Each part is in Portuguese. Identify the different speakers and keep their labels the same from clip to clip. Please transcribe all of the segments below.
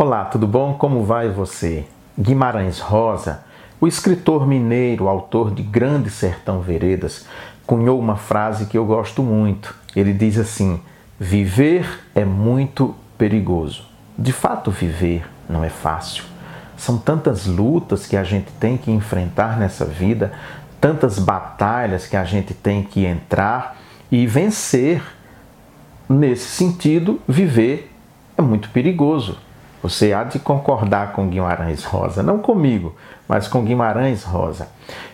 Speaker 1: Olá, tudo bom? Como vai você? Guimarães Rosa, o escritor mineiro, autor de Grande Sertão Veredas, cunhou uma frase que eu gosto muito. Ele diz assim: Viver é muito perigoso. De fato, viver não é fácil. São tantas lutas que a gente tem que enfrentar nessa vida, tantas batalhas que a gente tem que entrar e vencer. Nesse sentido, viver é muito perigoso. Você há de concordar com Guimarães Rosa, não comigo, mas com Guimarães Rosa.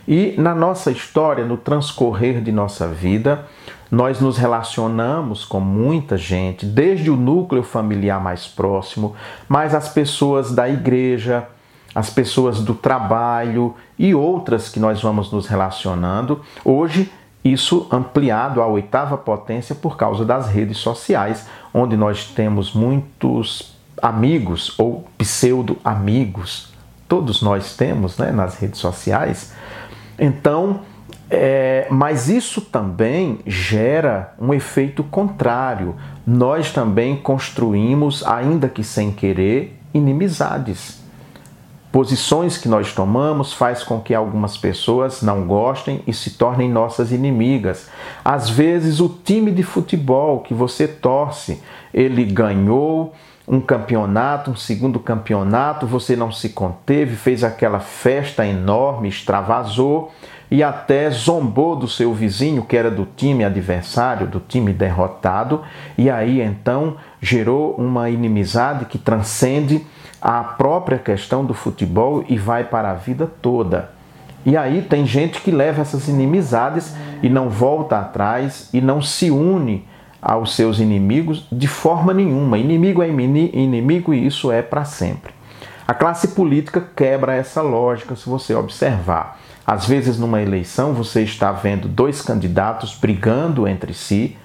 Speaker 1: E na nossa história, no transcorrer de nossa vida, nós nos relacionamos com muita gente, desde o núcleo familiar mais próximo, mas as pessoas da igreja, as pessoas do trabalho e outras que nós vamos nos relacionando. Hoje, isso ampliado à oitava potência por causa das redes sociais, onde nós temos muitos amigos ou pseudo-amigos, todos nós temos né, nas redes sociais. Então, é, mas isso também gera um efeito contrário. Nós também construímos, ainda que sem querer, inimizades. Posições que nós tomamos faz com que algumas pessoas não gostem e se tornem nossas inimigas. Às vezes o time de futebol que você torce, ele ganhou, um campeonato, um segundo campeonato, você não se conteve, fez aquela festa enorme, extravasou e até zombou do seu vizinho, que era do time adversário, do time derrotado, e aí então gerou uma inimizade que transcende a própria questão do futebol e vai para a vida toda. E aí tem gente que leva essas inimizades e não volta atrás e não se une aos seus inimigos de forma nenhuma. Inimigo é inimigo e isso é para sempre. A classe política quebra essa lógica se você observar. Às vezes, numa eleição, você está vendo dois candidatos brigando entre si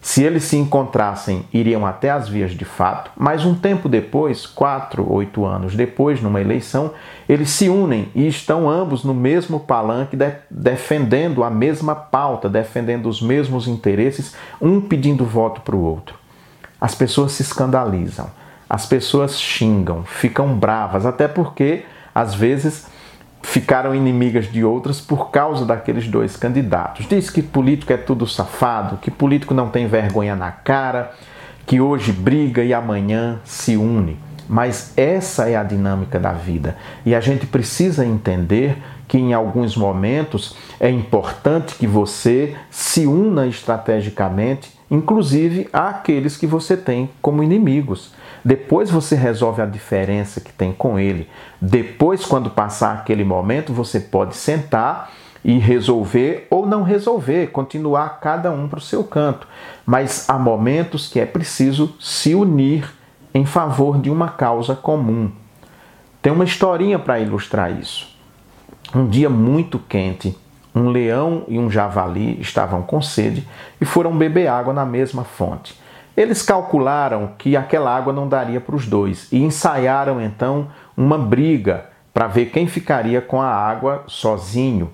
Speaker 1: se eles se encontrassem, iriam até as vias de fato, mas um tempo depois, quatro, oito anos depois, numa eleição, eles se unem e estão ambos no mesmo palanque, de, defendendo a mesma pauta, defendendo os mesmos interesses, um pedindo voto para o outro. As pessoas se escandalizam, as pessoas xingam, ficam bravas, até porque, às vezes, ficaram inimigas de outras por causa daqueles dois candidatos. Diz que político é tudo safado, que político não tem vergonha na cara, que hoje briga e amanhã se une. Mas essa é a dinâmica da vida e a gente precisa entender que em alguns momentos é importante que você se una estrategicamente, inclusive àqueles que você tem como inimigos. Depois você resolve a diferença que tem com ele. Depois, quando passar aquele momento, você pode sentar e resolver ou não resolver, continuar cada um para o seu canto. Mas há momentos que é preciso se unir em favor de uma causa comum. Tem uma historinha para ilustrar isso. Um dia muito quente, um leão e um javali estavam com sede e foram beber água na mesma fonte. Eles calcularam que aquela água não daria para os dois e ensaiaram então uma briga para ver quem ficaria com a água sozinho.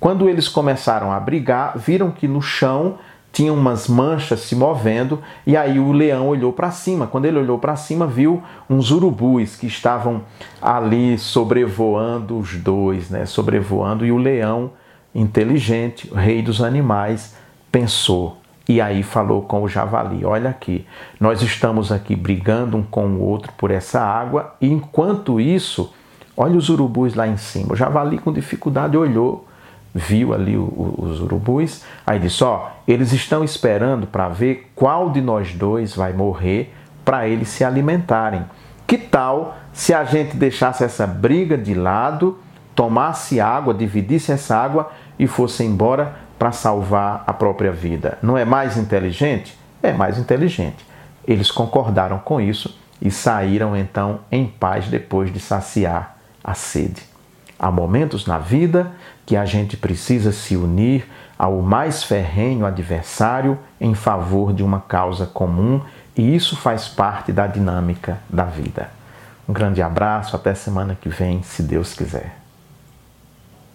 Speaker 1: Quando eles começaram a brigar, viram que no chão tinha umas manchas se movendo e aí o leão olhou para cima. Quando ele olhou para cima, viu uns urubus que estavam ali sobrevoando os dois, né? Sobrevoando e o leão inteligente, o rei dos animais, pensou: e aí falou com o javali: Olha aqui, nós estamos aqui brigando um com o outro por essa água, e enquanto isso, olha os urubus lá em cima. O javali, com dificuldade, olhou, viu ali os urubus, aí disse: Ó, eles estão esperando para ver qual de nós dois vai morrer para eles se alimentarem. Que tal se a gente deixasse essa briga de lado, tomasse água, dividisse essa água e fosse embora para salvar a própria vida. Não é mais inteligente? É mais inteligente. Eles concordaram com isso e saíram então em paz depois de saciar a sede. Há momentos na vida que a gente precisa se unir ao mais ferrenho adversário em favor de uma causa comum e isso faz parte da dinâmica da vida. Um grande abraço, até semana que vem, se Deus quiser.